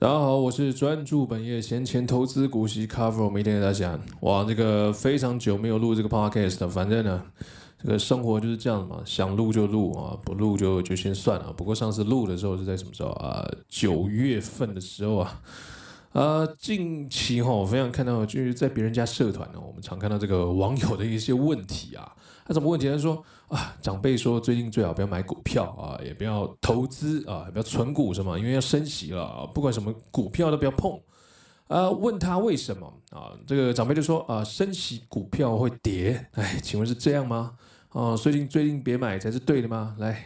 大家好，我是专注本业闲钱投资股息 cover，每天给大家讲。哇，这个非常久没有录这个 podcast，反正呢，这个生活就是这样嘛，想录就录啊，不录就就先算了。不过上次录的时候是在什么时候啊？九月份的时候啊。啊，近期哈，我非常看到就是在别人家社团呢，我们常看到这个网友的一些问题啊。他什么问题？他说啊，长辈说最近最好不要买股票啊，也不要投资啊，也不要存股什么，因为要升息了，不管什么股票都不要碰。啊，问他为什么啊？这个长辈就说啊，升息股票会跌。哎，请问是这样吗？啊，最近最近别买才是对的吗？来。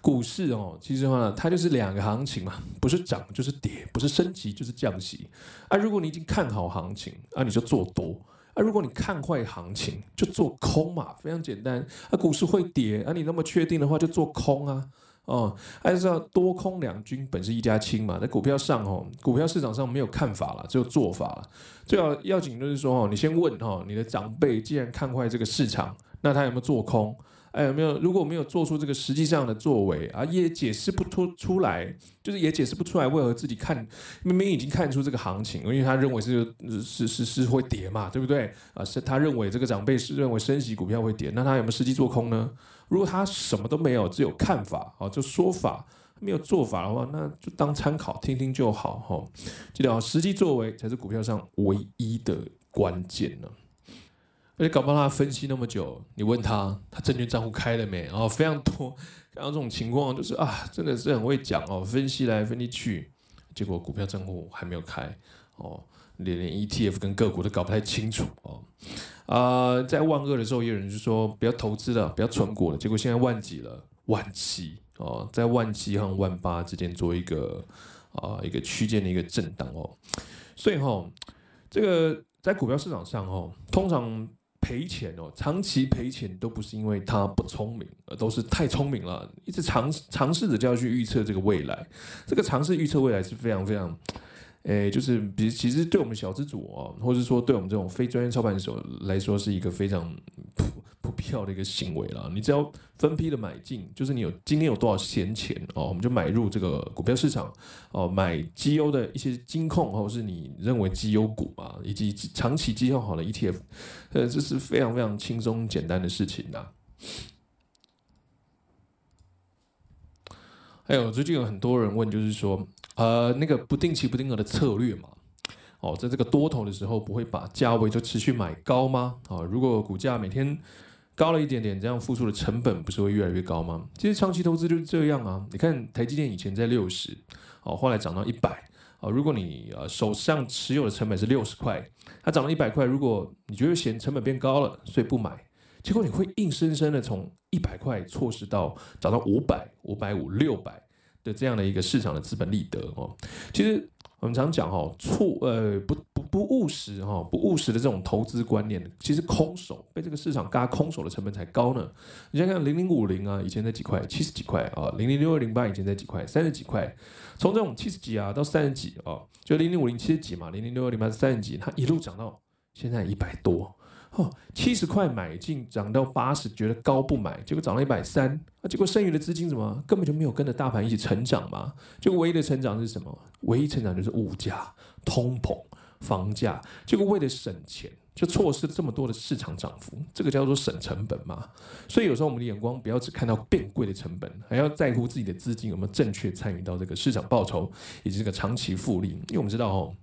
股市哦，其实话呢它就是两个行情嘛，不是涨就是跌，不是升级就是降息。啊，如果你已经看好行情，啊，你就做多；啊，如果你看坏行情，就做空嘛，非常简单。啊，股市会跌，啊，你那么确定的话，就做空啊。哦，还是要多空两军本是一家亲嘛。在股票上哦，股票市场上没有看法了，只有做法了。最好要紧就是说哦，你先问哦，你的长辈既然看坏这个市场，那他有没有做空？哎，有没有？如果没有做出这个实际上的作为啊，也解释不出出来，就是也解释不出来为何自己看明明已经看出这个行情，因为他认为是是是是会跌嘛，对不对？啊，是他认为这个长辈是认为升息股票会跌，那他有没有实际做空呢？如果他什么都没有，只有看法啊，就说法没有做法的话，那就当参考听听就好哈。记得啊，实际作为才是股票上唯一的关键呢。而且搞不好他分析那么久，你问他，他证券账户开了没？然后非常多，看到这种情况就是啊，真的是很会讲哦，分析来分析去，结果股票账户还没有开哦，连连 ETF 跟个股都搞不太清楚哦。啊，在万二的时候，也有人就说不要投资了，不要存股了，结果现在万几了，万七哦，在万七和万八之间做一个啊一个区间的一个震荡哦，所以哈，这个在股票市场上哦，通常。赔钱哦，长期赔钱都不是因为他不聪明，而都是太聪明了，一直尝尝试着就要去预测这个未来。这个尝试预测未来是非常非常，诶，就是比其实对我们小资主哦，或者说对我们这种非专业操盘手来说，是一个非常。票的一个行为了，你只要分批的买进，就是你有今天有多少闲钱哦，我们就买入这个股票市场哦，买绩优的一些金控，或者是你认为绩优股啊，以及长期绩效好的 ETF，呃，这是非常非常轻松简单的事情呐。还有最近有很多人问，就是说，呃，那个不定期不定额的策略嘛，哦，在这个多头的时候，不会把价位就持续买高吗？啊，如果股价每天高了一点点，这样付出的成本不是会越来越高吗？其实长期投资就是这样啊。你看台积电以前在六十，哦，后来涨到一百，哦，如果你呃手上持有的成本是六十块，它涨到一百块，如果你觉得嫌成本变高了，所以不买，结果你会硬生生的从一百块错失到涨到五百、五百五、六百的这样的一个市场的资本利得哦。其实。我们常讲哦，错呃不不务实哈，不务实的这种投资观念，其实空手被这个市场嘎空手的成本才高呢。你想想零零五零啊，以前在几块，七十几块啊，零零六二零八以前在几块，三十几块，从这种七十几啊到三十几啊，就零零五零七十几嘛，零零六二零八是三十几，它一路涨到现在一百多。哦，七十块买进，涨到八十，觉得高不买，结果涨到一百三，啊，结果剩余的资金怎么根本就没有跟着大盘一起成长嘛？就唯一的成长是什么？唯一成长就是物价、通膨、房价，结果为了省钱，就错失这么多的市场涨幅，这个叫做省成本嘛。所以有时候我们的眼光不要只看到变贵的成本，还要在乎自己的资金有没有正确参与到这个市场报酬以及这个长期复利，因为我们知道哦。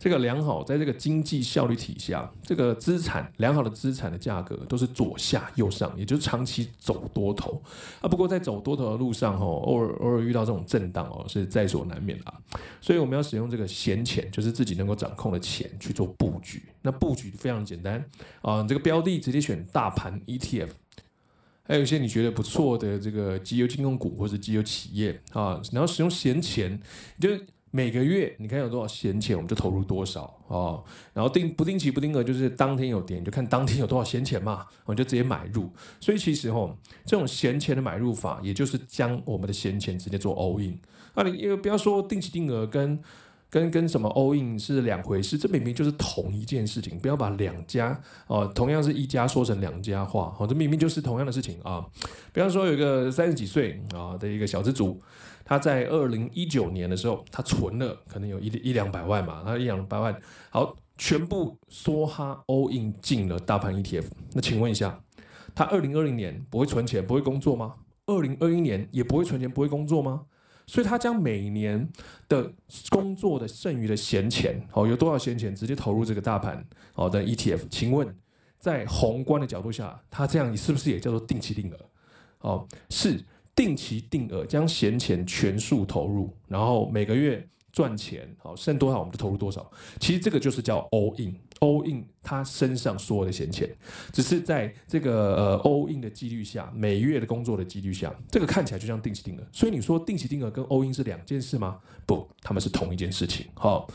这个良好，在这个经济效率体下，这个资产良好的资产的价格都是左下右上，也就是长期走多头啊。不过在走多头的路上，哦，偶尔偶尔遇到这种震荡哦，是在所难免的。所以我们要使用这个闲钱，就是自己能够掌控的钱去做布局。那布局非常简单啊，这个标的直接选大盘 ETF，还有一些你觉得不错的这个绩优金融股或者绩优企业啊，然后使用闲钱，就。每个月你看有多少闲钱，我们就投入多少哦。然后定不定期不定额，就是当天有点，就看当天有多少闲钱嘛，我们就直接买入。所以其实吼，这种闲钱的买入法，也就是将我们的闲钱直接做 all in。那，你因为不要说定期定额跟跟跟什么 all in 是两回事，这明明就是同一件事情。不要把两家哦，同样是一家说成两家话，哦，这明明就是同样的事情啊。比方说有一个三十几岁啊的一个小资族。他在二零一九年的时候，他存了可能有一一两百万嘛，他一两百万，好，全部梭哈 all in 进了大盘 ETF。那请问一下，他二零二零年不会存钱，不会工作吗？二零二一年也不会存钱，不会工作吗？所以他将每年的工作的剩余的闲钱，哦，有多少闲钱直接投入这个大盘好的 ETF？请问，在宏观的角度下，他这样是不是也叫做定期定额？哦，是定期定额，将闲钱全数投入，然后每个月赚钱，好，剩多少我们就投入多少。其实这个就是叫 all in，all in 他身上所有的闲钱，只是在这个呃 all in 的几率下，每月的工作的几率下，这个看起来就像定期定额。所以你说定期定额跟 all in 是两件事吗？不，他们是同一件事情。好，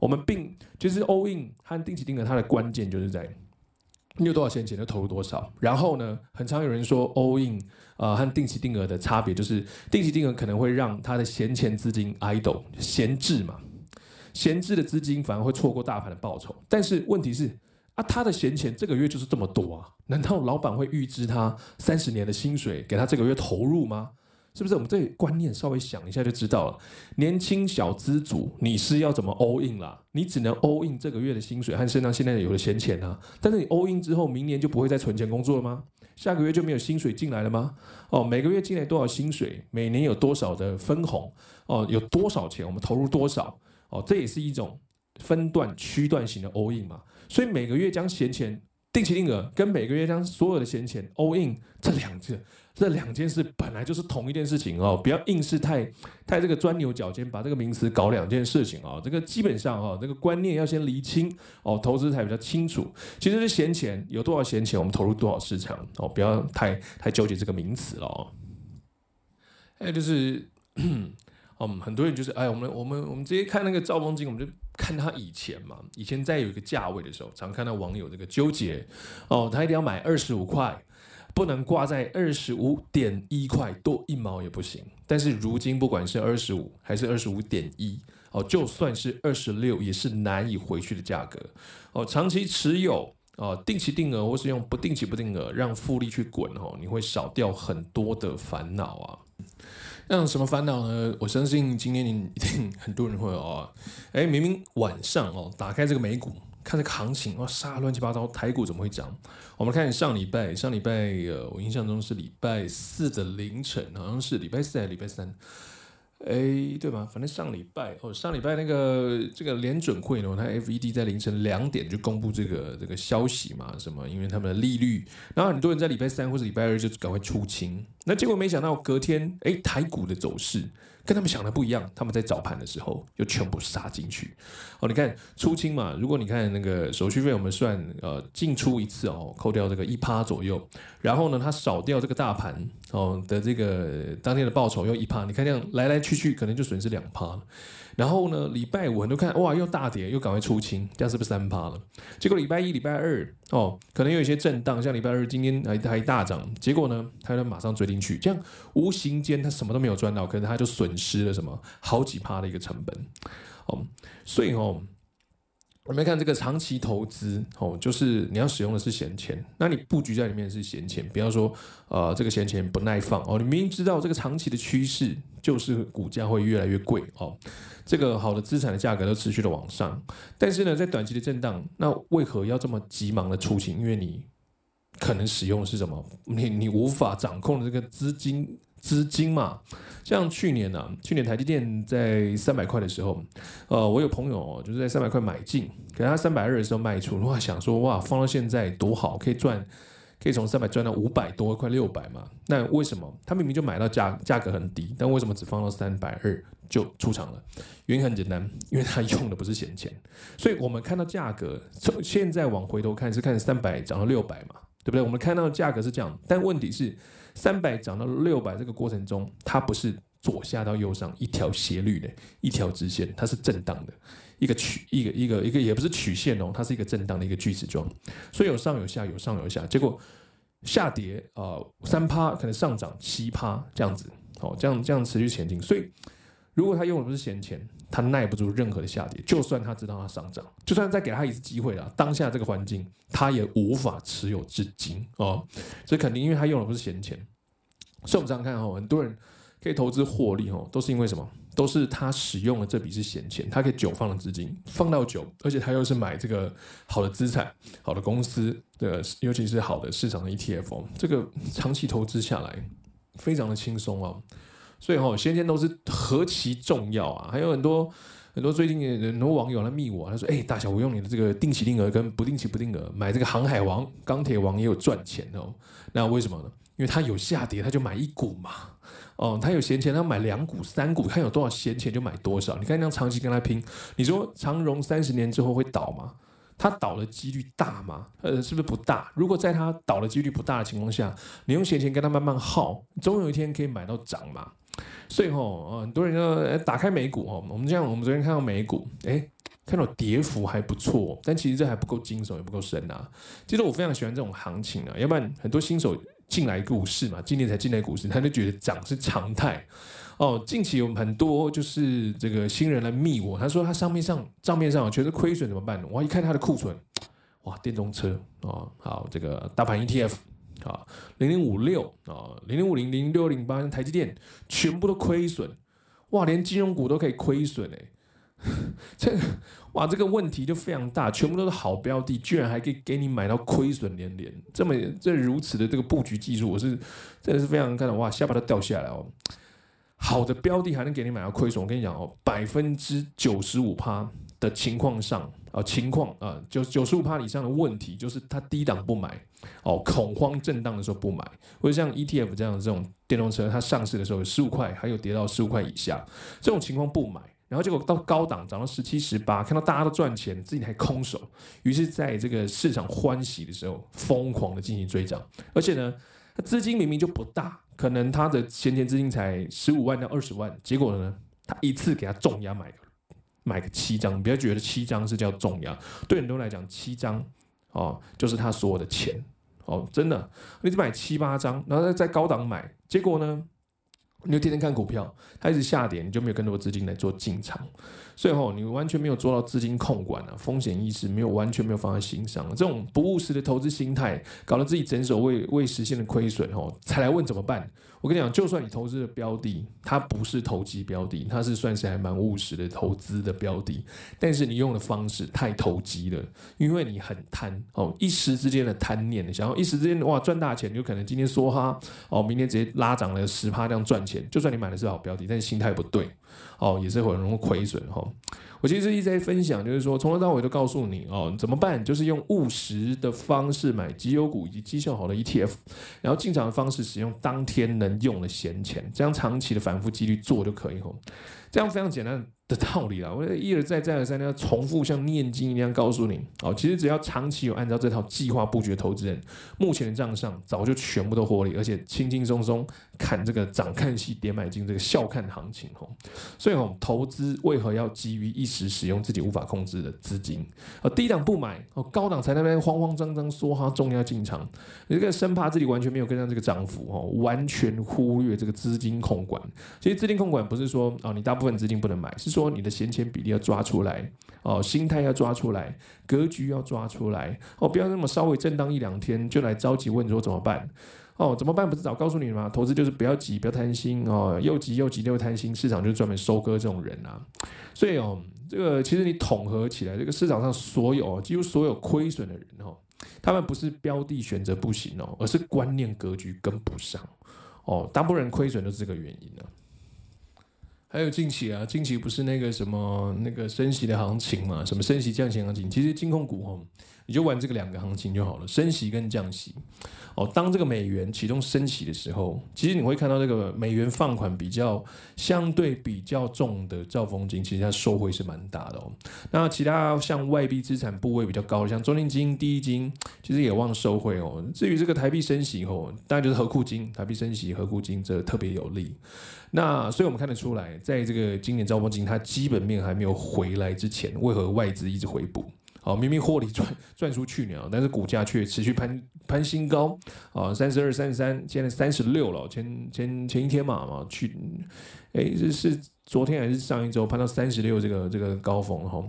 我们并其实 all in 和定期定额它的关键就是在。你有多少闲钱就投入多少，然后呢，很常有人说 all in 啊、呃、和定期定额的差别就是，定期定额可能会让他的闲钱资金 idle 闲置嘛，闲置的资金反而会错过大盘的报酬。但是问题是啊，他的闲钱这个月就是这么多啊，难道老板会预支他三十年的薪水给他这个月投入吗？是不是我们这观念稍微想一下就知道了？年轻小资族，你是要怎么 all in 啦？你只能 all in 这个月的薪水和身上现在有的闲钱啊。但是你 all in 之后，明年就不会再存钱工作了吗？下个月就没有薪水进来了吗？哦，每个月进来多少薪水？每年有多少的分红？哦，有多少钱？我们投入多少？哦，这也是一种分段区段型的 all in 嘛。所以每个月将闲钱定期定额，跟每个月将所有的闲钱 all in 这两个。这两件事本来就是同一件事情哦，不要硬是太太这个钻牛角尖，把这个名词搞两件事情哦。这个基本上哦，这个观念要先厘清哦，投资才比较清楚。其实是闲钱有多少闲钱，我们投入多少市场哦，不要太太纠结这个名词了哦。哎，就是嗯，很多人就是哎，我们我们我们直接看那个兆丰金，我们就看他以前嘛，以前在有一个价位的时候，常看到网友这个纠结哦，他一定要买二十五块。不能挂在二十五点一块多一毛也不行，但是如今不管是二十五还是二十五点一哦，就算是二十六也是难以回去的价格哦。长期持有哦，定期定额或是用不定期不定额让复利去滚哦，你会少掉很多的烦恼啊。那什么烦恼呢？我相信今天你一定很多人会有啊。哎，明明晚上哦，打开这个美股。看这个行情哇，杀乱七八糟，台股怎么会涨？我们看上礼拜，上礼拜呃，我印象中是礼拜四的凌晨，好像是礼拜四还是礼拜三？哎，对吧？反正上礼拜哦，上礼拜那个这个联准会呢，它 FED 在凌晨两点就公布这个这个消息嘛，什么？因为他们的利率，然后很多人在礼拜三或者礼拜二就赶快出清，那结果没想到隔天，哎，台股的走势。跟他们想的不一样，他们在早盘的时候就全部杀进去。哦，你看出清嘛，如果你看那个手续费，我们算呃进出一次哦，扣掉这个一趴左右，然后呢，它少掉这个大盘哦的这个当天的报酬又一趴，你看这样来来去去可能就损失两趴。然后呢，礼拜五很多看哇，又大跌，又赶快出清，这样是不是三趴了？结果礼拜一、礼拜二哦，可能有一些震荡，像礼拜二今天还还大涨，结果呢，他就马上追进去，这样无形间他什么都没有赚到，可是他就损失了什么好几趴的一个成本哦，所以哦。我们看这个长期投资哦，就是你要使用的是闲钱，那你布局在里面是闲钱，不要说呃这个闲钱不耐放哦，你明明知道这个长期的趋势就是股价会越来越贵哦，这个好的资产的价格都持续的往上，但是呢，在短期的震荡，那为何要这么急忙的出清？因为你可能使用的是什么？你你无法掌控的这个资金。资金嘛，像去年呢、去年台积电在三百块的时候，呃，我有朋友就是在三百块买进，给他三百二的时候卖出，哇，想说哇，放到现在多好，可以赚，可以从三百赚到五百多，快六百嘛。那为什么他明明就买到价价格很低，但为什么只放到三百二就出场了？原因很简单，因为他用的不是闲钱。所以我们看到价格从现在往回头看是看三百涨到六百嘛，对不对？我们看到价格是这样，但问题是。三百涨到六百这个过程中，它不是左下到右上一条斜率的一条直线，它是震荡的一个曲一个一个一个也不是曲线哦，它是一个震荡的一个锯齿状，所以有上有下有上有下，结果下跌啊三趴可能上涨七趴这样子，哦这样这样持续前进，所以如果他用的不是闲钱，他耐不住任何的下跌，就算他知道他上涨，就算再给他一次机会了，当下这个环境他也无法持有至今哦，所以肯定因为他用的不是闲钱。所以我们这样看哦，很多人可以投资获利哦，都是因为什么？都是他使用的这笔是闲钱，他可以久放的资金放到久，而且他又是买这个好的资产、好的公司的，尤其是好的市场的 ETF，这个长期投资下来非常的轻松哦。所以哦，闲钱都是何其重要啊！还有很多很多最近很多网友来密我，他说：“哎，大小，我用你的这个定期定额跟不定期不定额买这个航海王、钢铁王也有赚钱哦。那为什么呢？因为他有下跌，他就买一股嘛。”哦，他有闲钱，他买两股、三股，看有多少闲钱就买多少。你看，那样长期跟他拼，你说长荣三十年之后会倒吗？他倒的几率大吗？呃，是不是不大？如果在他倒的几率不大的情况下，你用闲钱跟他慢慢耗，总有一天可以买到涨嘛。所以吼，很多人说，打开美股哦，我们这样，我们昨天看到美股，诶，看到跌幅还不错，但其实这还不够惊悚，也不够深啊。其实我非常喜欢这种行情啊，要不然很多新手。进来股市嘛，今年才进来股市，他就觉得涨是常态。哦，近期有很多就是这个新人来密我，他说他上面上账面上全是亏损怎么办？我一看他的库存，哇，电动车哦，好，这个大盘 ETF 啊，零零五六啊，零零五零零六零八，台积电全部都亏损，哇，连金融股都可以亏损哎。这哇，这个问题就非常大，全部都是好标的，居然还可以给你买到亏损连连，这么这如此的这个布局技术，我是真的是非常看到哇，下巴都掉下来哦。好的标的还能给你买到亏损，我跟你讲哦，百分之九十五趴的情况上啊，情况啊，九九十五趴以上的问题就是它低档不买哦，恐慌震荡的时候不买，或者像 ETF 这样的这种电动车，它上市的时候十五块，还有跌到十五块以下，这种情况不买。然后结果到高档涨到十七十八，看到大家都赚钱，自己还空手，于是在这个市场欢喜的时候，疯狂的进行追涨。而且呢，他资金明明就不大，可能他的闲钱资金才十五万到二十万，结果呢，他一次给他重压买买个七张，不要觉得七张是叫重压，对很多人来讲，七张哦就是他所有的钱哦，真的，你只买七八张，然后在高档买，结果呢？你就天天看股票，它一直下跌，你就没有更多资金来做进场，所以吼，你完全没有做到资金控管啊，风险意识没有完全没有放在心上，这种不务实的投资心态，搞得自己整手未未实现的亏损吼，才来问怎么办？我跟你讲，就算你投资的标的它不是投机标的，它是算是还蛮务实的投资的标的，但是你用的方式太投机了，因为你很贪哦，一时之间的贪念，想要一时之间哇赚大钱，就可能今天梭哈哦，明天直接拉涨了十趴这样赚钱，就算你买的是好标的，但是心态不对哦，也是很容易亏损哈。我其实一直在分享，就是说从头到尾都告诉你哦，怎么办？就是用务实的方式买绩优股以及绩效好的 ETF，然后进场的方式使用当天能用的闲钱，这样长期的反复几率做就可以哦。这样非常简单的道理啦，我一而再再而三的要重复像念经一样告诉你哦。其实只要长期有按照这套计划布局的投资人，目前的账上早就全部都获利，而且轻轻松松砍这个涨看戏点买进这个笑看行情哦。所以吼，投资为何要急于一时使用自己无法控制的资金？啊，低档不买哦，高档才那边慌慌张张说哈重要进场，你这个生怕自己完全没有跟上这个涨幅哦，完全忽略这个资金控管。其实资金控管不是说哦你大部分资金不能买，是说说你的闲钱比例要抓出来哦，心态要抓出来，格局要抓出来哦，不要那么稍微震荡一两天就来着急问说怎么办哦？怎么办？不是早告诉你了吗？投资就是不要急，不要贪心哦，又急又急又贪心，市场就是专门收割这种人啊。所以哦，这个其实你统合起来，这个市场上所有几乎所有亏损的人哦，他们不是标的选择不行哦，而是观念格局跟不上哦，大部分人亏损都是这个原因呢。还有近期啊，近期不是那个什么那个升息的行情嘛？什么升息降息行情？其实金控股哦，你就玩这个两个行情就好了，升息跟降息。哦，当这个美元启动升息的时候，其实你会看到这个美元放款比较相对比较重的兆丰金，其实它收回是蛮大的哦。那其他像外币资产部位比较高的，像中信金、第一金，其实也望收回哦。至于这个台币升息后，当然就是合库金，台币升息、合库金这特别有利。那所以我们看得出来，在这个今年兆丰金它基本面还没有回来之前，为何外资一直回补？好，明明获利赚赚出去了，但是股价却持续攀攀新高啊，三十二、三十三，现在三十六了。前前前一天嘛嘛去，哎，这是昨天还是上一周攀到三十六这个这个高峰哈。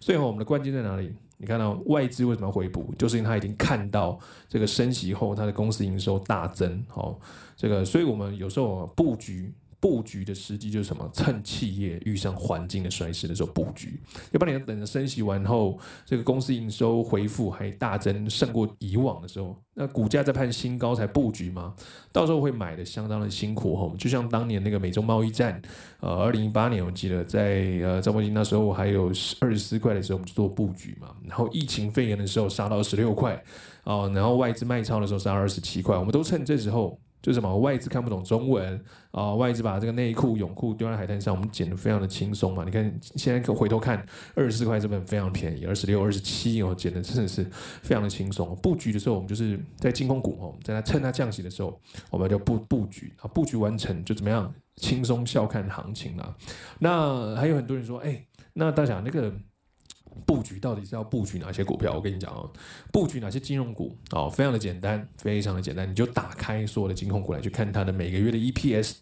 所以哈，我们的关键在哪里？你看到外资为什么要回补？就是因为他已经看到这个升息后，他的公司营收大增。好，这个，所以我们有时候布局。布局的时机就是什么？趁企业遇上环境的衰势的时候布局，要不然你要等着升息完后，这个公司营收回复还大增，胜过以往的时候，那股价在攀新高才布局吗？到时候会买的相当的辛苦吼。就像当年那个美中贸易战，呃，二零一八年我记得在呃赵文金那时候还有二十四块的时候，我们就做布局嘛。然后疫情肺炎的时候杀到十六块，哦，然后外资卖超的时候杀二十七块，我们都趁这时候。就是什么外资看不懂中文啊、外资把这个内裤、泳裤丢在海滩上，我们捡得非常的轻松嘛。你看现在可回头看，二十四块这本非常便宜，二十六、二十七哦，捡的真的是非常的轻松。布局的时候，我们就是在金控股哦，在它趁它降息的时候，我们就布布局啊，布局完成就怎么样，轻松笑看行情了。那还有很多人说，哎、那大家那个。布局到底是要布局哪些股票？我跟你讲哦，布局哪些金融股哦，非常的简单，非常的简单，你就打开所有的金控股来去看它的每个月的 EPS。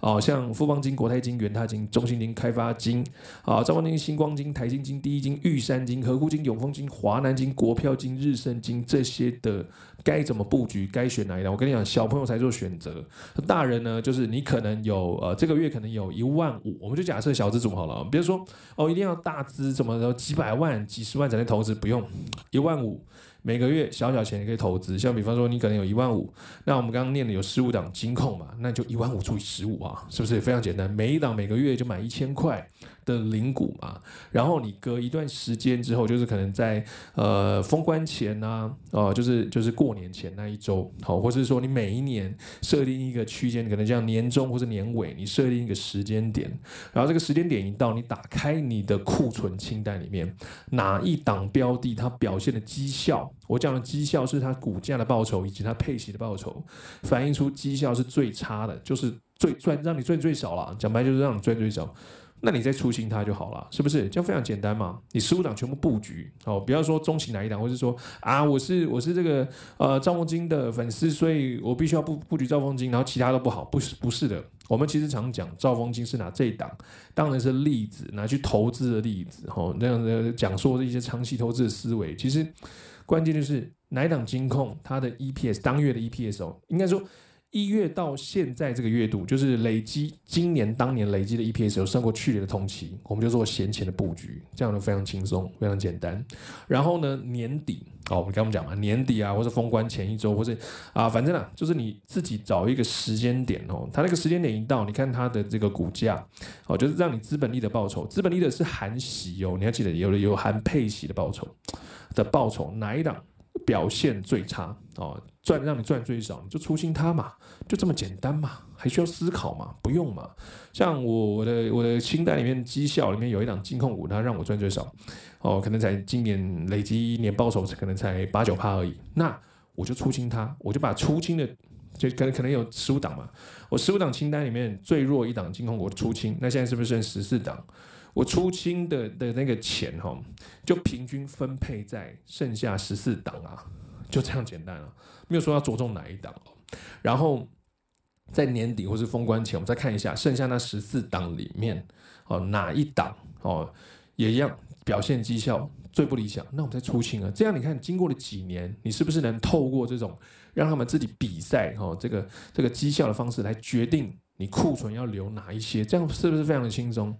哦，像富邦金、国泰金、元大金、中信金、开发金，啊，兆丰金、星光金、台新金、第一金、玉山金、合库金、永丰金、华南金、国票金、日盛金这些的，该怎么布局？该选哪一档？我跟你讲，小朋友才做选择，大人呢，就是你可能有呃，这个月可能有一万五，我们就假设小资组好了，比如说哦，一定要大资，怎么的几百万、几十万才能投资？不用，一万五。每个月小小钱也可以投资，像比方说你可能有一万五，那我们刚刚念的有十五档金控嘛，那就一万五除以十五啊，是不是非常简单？每一档每个月就买一千块的零股嘛，然后你隔一段时间之后，就是可能在呃封关前呐、啊，哦、就是就是过年前那一周，好，或者是说你每一年设定一个区间，可能像年终或是年尾，你设定一个时间点，然后这个时间点一到，你打开你的库存清单里面，哪一档标的它表现的绩效，我讲的绩效是它股价的报酬以及它配息的报酬，反映出绩效是最差的，就是最赚让你赚最少了，讲白就是让你赚最少。那你再出清它就好了，是不是？这样非常简单嘛。你十五档全部布局哦，不要说中型哪一档，或是说啊，我是我是这个呃兆丰金的粉丝，所以我必须要布布局兆丰金，然后其他都不好，不是不是的。我们其实常讲兆丰金是拿这一档当然是例子，拿去投资的例子，吼，那样的讲说的一些长期投资的思维，其实关键就是哪一档金控它的 EPS 当月的 EPS 哦，应该说。一月到现在这个月度，就是累积今年当年累积的 EPS 有胜过去年的同期，我们就做闲钱的布局，这样的非常轻松，非常简单。然后呢，年底哦，我们刚刚讲嘛，年底啊，或者封关前一周，或者啊，反正啊，就是你自己找一个时间点哦，它那个时间点一到，你看它的这个股价哦，就是让你资本利的报酬，资本利的是含息哦，你要记得有的有含配息的报酬的报酬，哪一档表现最差哦？赚让你赚最少，你就出清它嘛，就这么简单嘛，还需要思考嘛？不用嘛。像我我的我的清单里面绩效里面有一档金控股，它让我赚最少，哦，可能才今年累积年报酬可能才八九趴而已，那我就出清它，我就把出清的就可能可能有十五档嘛，我十五档清单里面最弱一档金控股出清，那现在是不是剩十四档？我出清的的那个钱哈，就平均分配在剩下十四档啊。就这样简单了，没有说要着重哪一档。然后在年底或是封关前，我们再看一下剩下那十四档里面哦，哪一档哦也一样表现绩效最不理想，那我们再出清啊。这样你看，经过了几年，你是不是能透过这种让他们自己比赛哦，这个这个绩效的方式来决定你库存要留哪一些？这样是不是非常的轻松，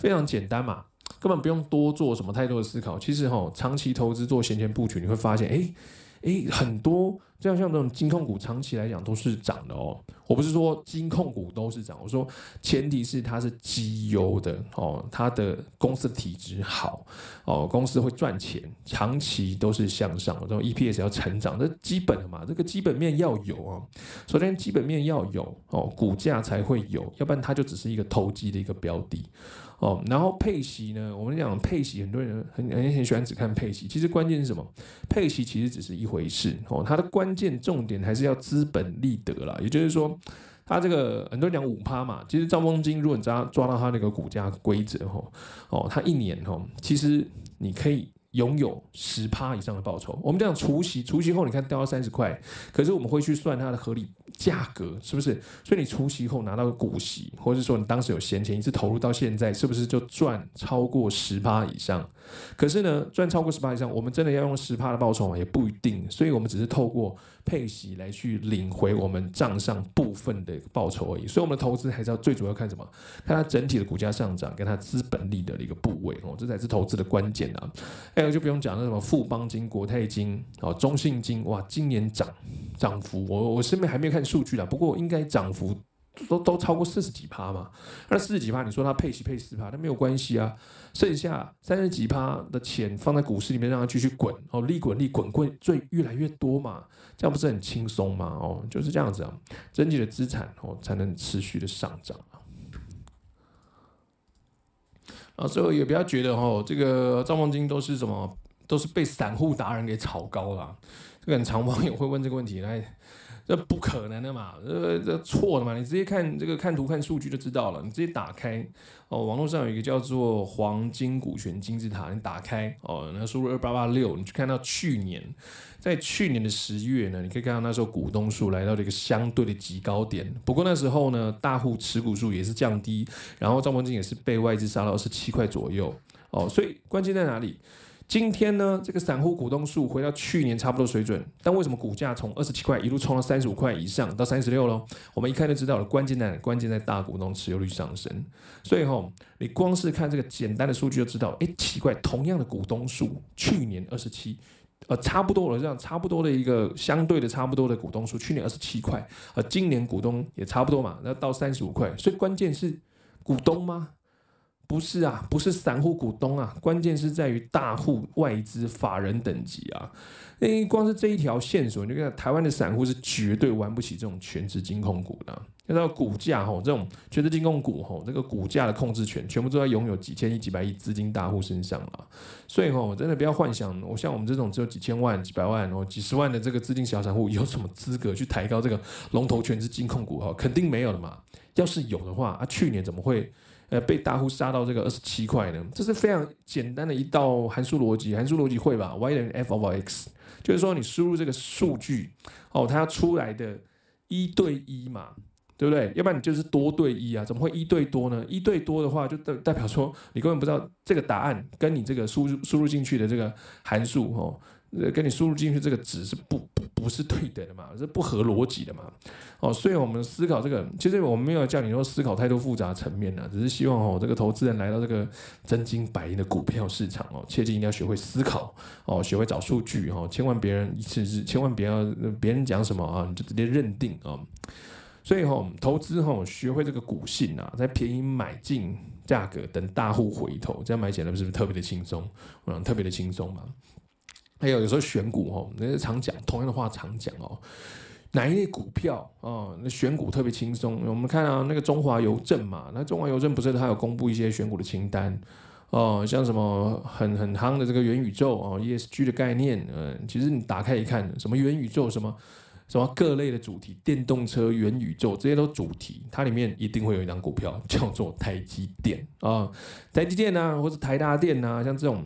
非常简单嘛？根本不用多做什么太多的思考。其实哈，长期投资做闲钱布局，你会发现，哎。诶，很多这样像这种金控股，长期来讲都是涨的哦。我不是说金控股都是涨，我说前提是它是绩优的哦，它的公司体质好哦，公司会赚钱，长期都是向上，这种 EPS 要成长，这基本的嘛，这个基本面要有哦。首先基本面要有哦，股价才会有，要不然它就只是一个投机的一个标的。哦，然后配息呢？我们讲配息，很多人很很很喜欢只看配息。其实关键是什么？配息其实只是一回事哦，它的关键重点还是要资本利得啦。也就是说，它这个很多人讲五趴嘛，其实兆丰金如果你抓抓到它那个股价规则哦，哦，它一年哦，其实你可以拥有十趴以上的报酬。我们这样除息，除息后你看掉到三十块，可是我们会去算它的合理价格，是不是？所以你除息后拿到股息，或者是说你当时有闲钱一直投入到现在，是不是就赚超过十趴以上？可是呢，赚超过十趴以上，我们真的要用十趴的报酬吗？也不一定。所以我们只是透过配息来去领回我们账上部分的报酬而已。所以我们的投资还是要最主要看什么？看它整体的股价上涨跟它资本利的一个部位哦，这才是投资的关键啊。还有就不用讲那什么富邦金、国泰金、哦中信金，哇，今年涨涨幅，我我身边还没有看数据啦，不过应该涨幅都都超过四十几趴嘛。那四十几趴，你说它配息配四趴，那没有关系啊。剩下三十几趴的钱放在股市里面，让它继续滚哦，利滚利滚滚，最越来越多嘛，这样不是很轻松吗？哦，就是这样子啊，整体的资产哦才能持续的上涨。啊，啊最后也不要觉得哦，这个兆丰金都是什么，都是被散户达人给炒高了。这个很常网友会问这个问题，来，这不可能的嘛，这这错的嘛，你直接看这个看图看数据就知道了，你直接打开。哦，网络上有一个叫做黄金股权金字塔，你打开哦，那输入二八八六，你去看到去年，在去年的十月呢，你可以看到那时候股东数来到了一个相对的极高点。不过那时候呢，大户持股数也是降低，然后兆丰金也是被外资杀到二十七块左右。哦，所以关键在哪里？今天呢，这个散户股东数回到去年差不多水准，但为什么股价从二十七块一路冲到三十五块以上到三十六喽？我们一看就知道了，关键在？关键在大股东持有率上升。所以吼，你光是看这个简单的数据就知道，哎，奇怪，同样的股东数，去年二十七，呃，差不多了，这样差不多的一个相对的差不多的股东数，去年二十七块，呃，今年股东也差不多嘛，那到三十五块，所以关键是股东吗？不是啊，不是散户股东啊，关键是在于大户、外资、法人等级啊。那光是这一条线索，你就看台湾的散户是绝对玩不起这种权值金控股的。要知道股价吼，这种权值金控股吼，这个股价的控制权全部都在拥有几千亿、几百亿资金大户身上啊。所以吼，我真的不要幻想，我像我们这种只有几千万、几百万、哦几十万的这个资金小散户，有什么资格去抬高这个龙头权值金控股？哈，肯定没有的嘛。要是有的话，啊，去年怎么会？呃，被大户杀到这个二十七块呢？这是非常简单的一道函数逻辑，函数逻辑会吧？Y 等于 F over X，就是说你输入这个数据，哦，它要出来的一对一嘛，对不对？要不然你就是多对一啊，怎么会一对多呢？一对多的话，就代代表说你根本不知道这个答案跟你这个输入输入进去的这个函数，哦。跟你输入进去这个值是不不是对等的嘛，是不合逻辑的嘛。哦，所以我们思考这个，其实我们没有叫你说思考太多复杂层面呢，只是希望哦，这个投资人来到这个真金白银的股票市场哦，切记一定要学会思考哦，学会找数据哈，千万别人一次是千万不要别人讲什么啊，你就直接认定啊。所以哈，投资哈，学会这个股性啊，在便宜买进价格，等大户回头，这样买起来是不是特别的轻松？我想特别的轻松嘛。还有有时候选股哦，那些常讲同样的话常讲哦，哪一类股票哦，那选股特别轻松。我们看到那个中华邮政嘛，那中华邮政不是它有公布一些选股的清单哦，像什么很很夯的这个元宇宙哦，ESG 的概念，嗯，其实你打开一看，什么元宇宙，什么什么各类的主题，电动车、元宇宙这些都主题，它里面一定会有一张股票叫做台积电啊，台积电啊，或者台大电啊，像这种。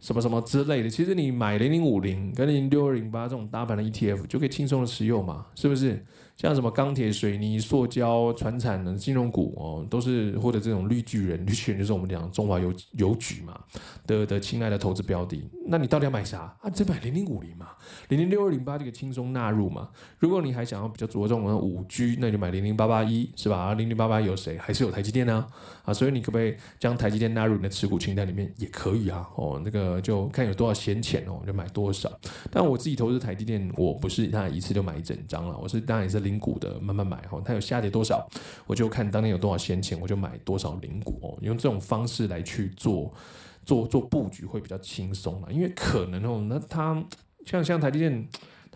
什么什么之类的，其实你买零零五零跟零六二零八这种大盘的 ETF 就可以轻松的持有嘛，是不是？像什么钢铁、水泥、塑胶、传产的金融股哦，都是或者这种绿巨人，绿巨人就是我们讲中华邮邮局嘛的的亲爱的投资标的。那你到底要买啥啊？再买零零五零嘛，零零六二零八这个轻松纳入嘛。如果你还想要比较着重的五 G，那你就买零零八八一是吧？啊零零八八有谁？还是有台积电呢？啊，所以你可不可以将台积电纳入你的持股清单里面？也可以啊。哦，那个就看有多少闲钱哦，就买多少。但我自己投资台积电，我不是那一次就买一整张了，我是当然也是。零股的慢慢买哈，它有下跌多少，我就看当年有多少闲钱，我就买多少零股哦。用这种方式来去做做做布局会比较轻松嘛，因为可能哦，那它像像台积电，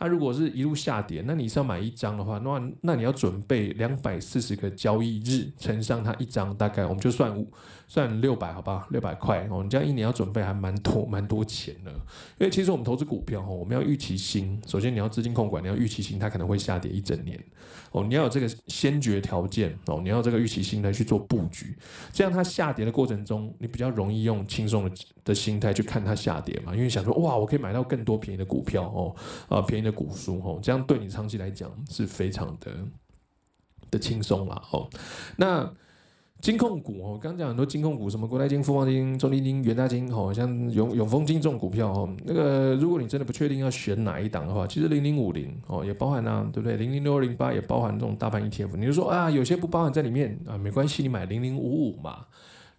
它如果是一路下跌，那你是要买一张的话，那那你要准备两百四十个交易日乘上它一张，大概我们就算五算六百，好吧，六百块哦。你这样一年要准备还蛮多蛮多钱的，因为其实我们投资股票哦，我们要预期心，首先你要资金控管，你要预期心，它可能会下跌一整年哦，你要有这个先决条件哦，你要这个预期心来去做布局，这样它下跌的过程中，你比较容易用轻松的的心态去看它下跌嘛，因为想说哇，我可以买到更多便宜的股票哦，啊，便宜的股数哦，这样对你长期来讲是非常的的轻松啦哦。那金控股哦，刚刚讲很多金控股，什么国泰金、富邦金、中信金、元大金哦，像永永丰金这种股票哦，那个如果你真的不确定要选哪一档的话，其实零零五零哦也包含啊，对不对？零零六二零八也包含这种大盘 ETF。你就说啊，有些不包含在里面啊，没关系，你买零零五五嘛。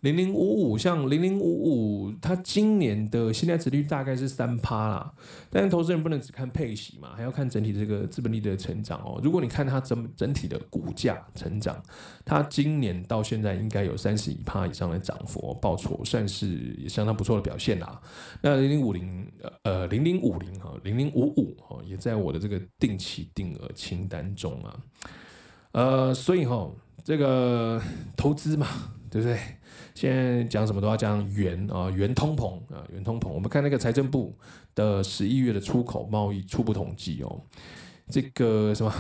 零零五五，像零零五五，它今年的现在值率大概是三趴啦。但是投资人不能只看配息嘛，还要看整体这个资本利得的成长哦。如果你看它整整体的股价成长，它今年到现在应该有三十一趴以上的涨幅，报酬算是也相当不错的表现啦。那零零五零，呃，零零五零哈，零零五五哈，也在我的这个定期定额清单中啊。呃，所以哈，这个投资嘛，对不对？现在讲什么都要讲元啊，元通膨啊，元通膨。我们看那个财政部的十一月的出口贸易初步统计哦，这个什么，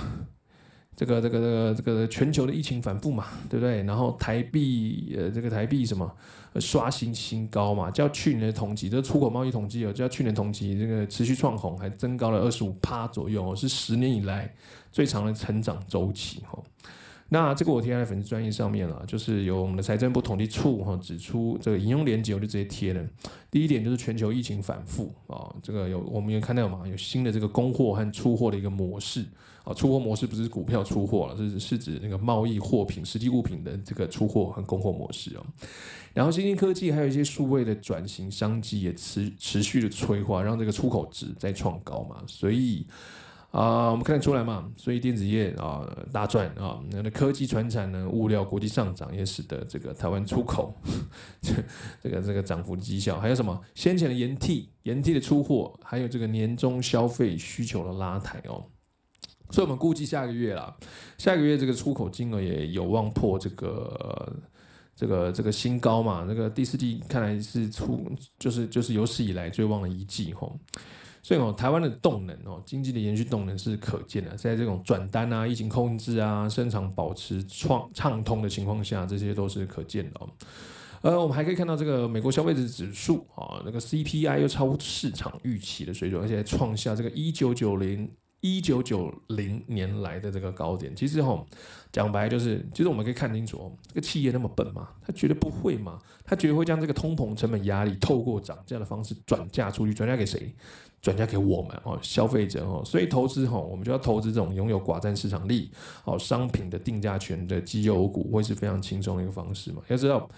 这个这个这个这个全球的疫情反复嘛，对不对？然后台币呃，这个台币什么刷新新高嘛，较去年的同期，这个出口贸易统计哦，较去年同期这个持续创红，还增高了二十五趴左右，是十年以来最长的成长周期哦。那这个我贴在粉丝专业上面了，就是由我们的财政部统计处哈指出，这个引用链接我就直接贴了。第一点就是全球疫情反复啊，这个有我们也看到嘛，有新的这个供货和出货的一个模式啊，出货模式不是股票出货了，是是指那个贸易货品、实际物品的这个出货和供货模式哦。然后新兴科技还有一些数位的转型商机也持持续的催化，让这个出口值再创高嘛，所以。啊，我们看得出来嘛，所以电子业啊大赚啊，那科技传产呢，物料国际上涨，也使得这个台湾出口 这个这个涨幅的绩效，还有什么？先前的盐替盐替的出货，还有这个年终消费需求的拉抬哦，所以我们估计下个月啦，下个月这个出口金额也有望破这个这个这个新高嘛，那个第四季看来是出就是就是有史以来最旺的一季吼。所以哦，台湾的动能哦，经济的延续动能是可见的。在这种转单啊、疫情控制啊、生产保持畅畅通的情况下，这些都是可见的哦。呃，我们还可以看到这个美国消费者指数啊，那个 CPI 又超乎市场预期的水准，而且创下这个一九九零一九九零年来的这个高点。其实哈，讲白就是，其实我们可以看清楚哦，这个企业那么笨吗？他绝对不会嘛，他绝对会将这个通膨成本压力透过涨价的方式转嫁出去，转嫁给谁？转嫁给我们哦，消费者哦，所以投资哈，我们就要投资这种拥有寡占市场力哦，商品的定价权的绩优股，会是非常轻松的一个方式嘛。要知道，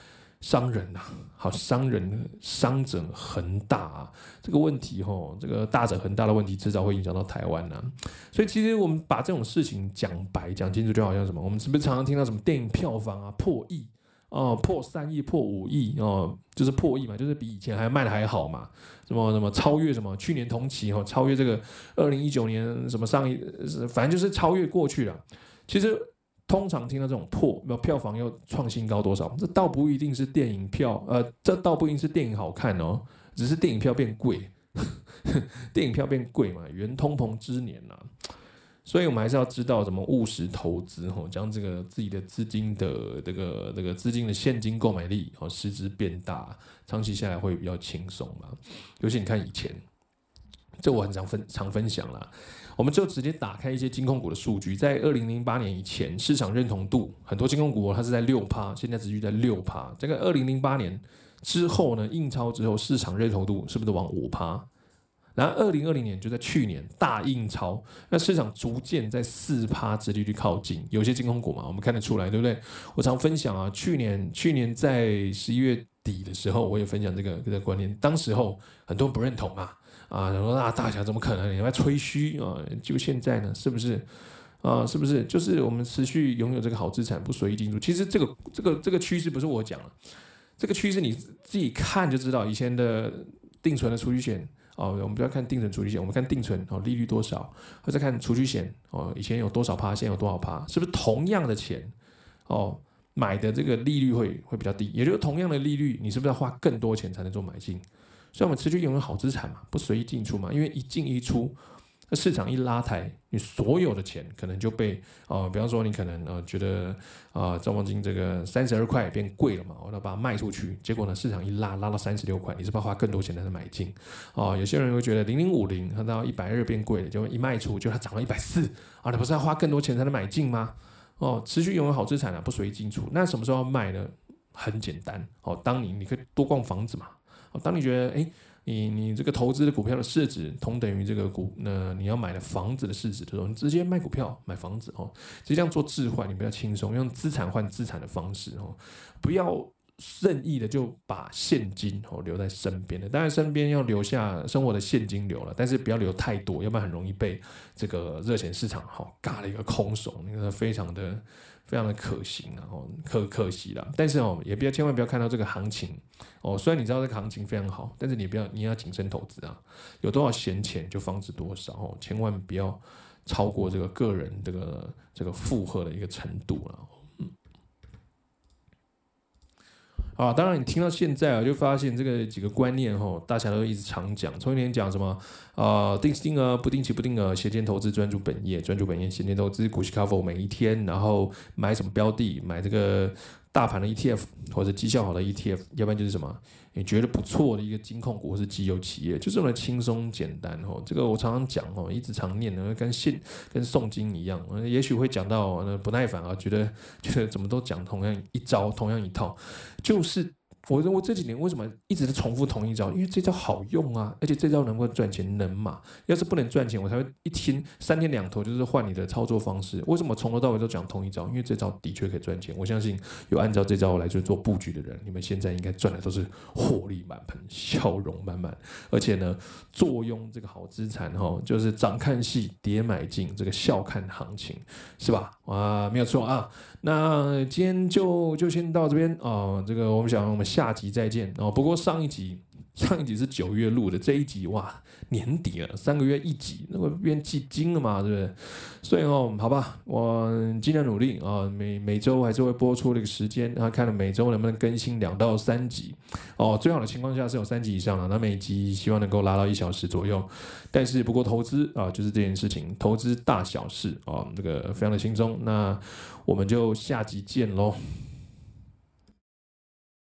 商人呐，好，商人商者恒大啊，这个问题哈，这个大者恒大的问题，迟早会影响到台湾呐。所以其实我们把这种事情讲白讲清楚，就好像什么，我们是不是常常听到什么电影票房啊破亿？哦，破三亿、破五亿哦，就是破亿嘛，就是比以前还卖的还好嘛。什么什么超越什么去年同期哦，超越这个二零一九年什么上一，反正就是超越过去了。其实通常听到这种破，没有票房又创新高多少，这倒不一定是电影票，呃，这倒不一定是电影好看哦，只是电影票变贵，电影票变贵嘛，元通膨之年呐、啊。所以我们还是要知道怎么务实投资，吼，将这个自己的资金的这个这个资金的现金购买力，哦，实质变大，长期下来会比较轻松嘛。尤其你看以前，这我很常分常分享啦，我们就直接打开一些金控股的数据，在二零零八年以前，市场认同度很多金控股它是在六趴，现在持续在六趴。这个二零零八年之后呢，印钞之后，市场认同度是不是往五趴？然后，二零二零年就在去年大印钞，那市场逐渐在四趴殖利率靠近，有些金控股嘛，我们看得出来，对不对？我常分享啊，去年去年在十一月底的时候，我也分享这个这个观念，当时候很多人不认同嘛，啊，然后那大侠怎么可能？你在吹嘘啊？就现在呢，是不是啊？是不是？就是我们持续拥有这个好资产，不随意进入。其实这个这个这个趋势不是我讲了，这个趋势你自己看就知道，以前的定存的储蓄险。哦，我们不要看定存、储蓄险，我们看定存哦，利率多少，或者看储蓄险哦，以前有多少趴，现在有多少趴，是不是同样的钱哦，买的这个利率会会比较低？也就是同样的利率，你是不是要花更多钱才能做买进？所以，我们持续拥有好资产嘛，不随意进出嘛，因为一进一出。那市场一拉抬，你所有的钱可能就被呃，比方说你可能呃觉得啊，兆丰金这个三十二块变贵了嘛，我要把它卖出去。结果呢，市场一拉拉到三十六块，你是不是要花更多钱才能买进？哦、有些人会觉得零零五零它到一百二变贵了，就一卖出就它涨到一百四啊，你不是要花更多钱才能买进吗？哦、持续拥有好资产啊，不随意进出。那什么时候要卖呢？很简单哦、当你你可以多逛房子嘛。哦、当你觉得哎。诶你你这个投资的股票的市值同等于这个股，那你要买的房子的市值的时候，你直接卖股票买房子哦，直接这样做置换，你比较轻松，用资产换资产的方式哦，不要任意的就把现金哦留在身边的，当然身边要留下生活的现金流了，但是不要留太多，要不然很容易被这个热钱市场哈嘎了一个空手，那个非常的。非常的可行啊，哦，可可惜了，但是哦，也不要千万不要看到这个行情哦。虽然你知道这个行情非常好，但是你不要，你要谨慎投资啊。有多少闲钱就放置多少哦，千万不要超过这个个人这个这个负荷的一个程度了。啊当然，你听到现在啊，就发现这个几个观念吼，大家都一直常讲。从前讲什么啊，定时定额、不定期不定额、闲钱投资、专注本业、专注本业、闲钱投资、股息 cover 每一天，然后买什么标的，买这个。大盘的 ETF 或者绩效好的 ETF，要不然就是什么你觉得不错的一个金控股或是绩优企业，就这么轻松简单哦。这个我常常讲哦，一直常念的，跟信跟诵经一样。也许会讲到不耐烦啊，觉得觉得怎么都讲同样一招，同样一套，就是。我我这几年为什么一直在重复同一招？因为这招好用啊，而且这招能不能赚钱？能嘛？要是不能赚钱，我才会一天三天两头就是换你的操作方式。为什么从头到尾都讲同一招？因为这招的确可以赚钱。我相信有按照这招来去做布局的人，你们现在应该赚的都是获利满盆、笑容满满。而且呢，坐拥这个好资产哈，就是涨看戏，跌买进，这个笑看行情，是吧？啊，没有错啊。那今天就就先到这边啊。这个我们想我们。下集再见哦。不过上一集上一集是九月录的，这一集哇年底了，三个月一集，那个变季金了嘛，对不对？所以哦，好吧，我尽量努力啊，每每周还是会播出这个时间，然后看了每周能不能更新两到三集哦。最好的情况下是有三集以上了，那每集希望能够拉到一小时左右。但是不过投资啊，就是这件事情，投资大小事啊，这个非常的轻松。那我们就下集见喽。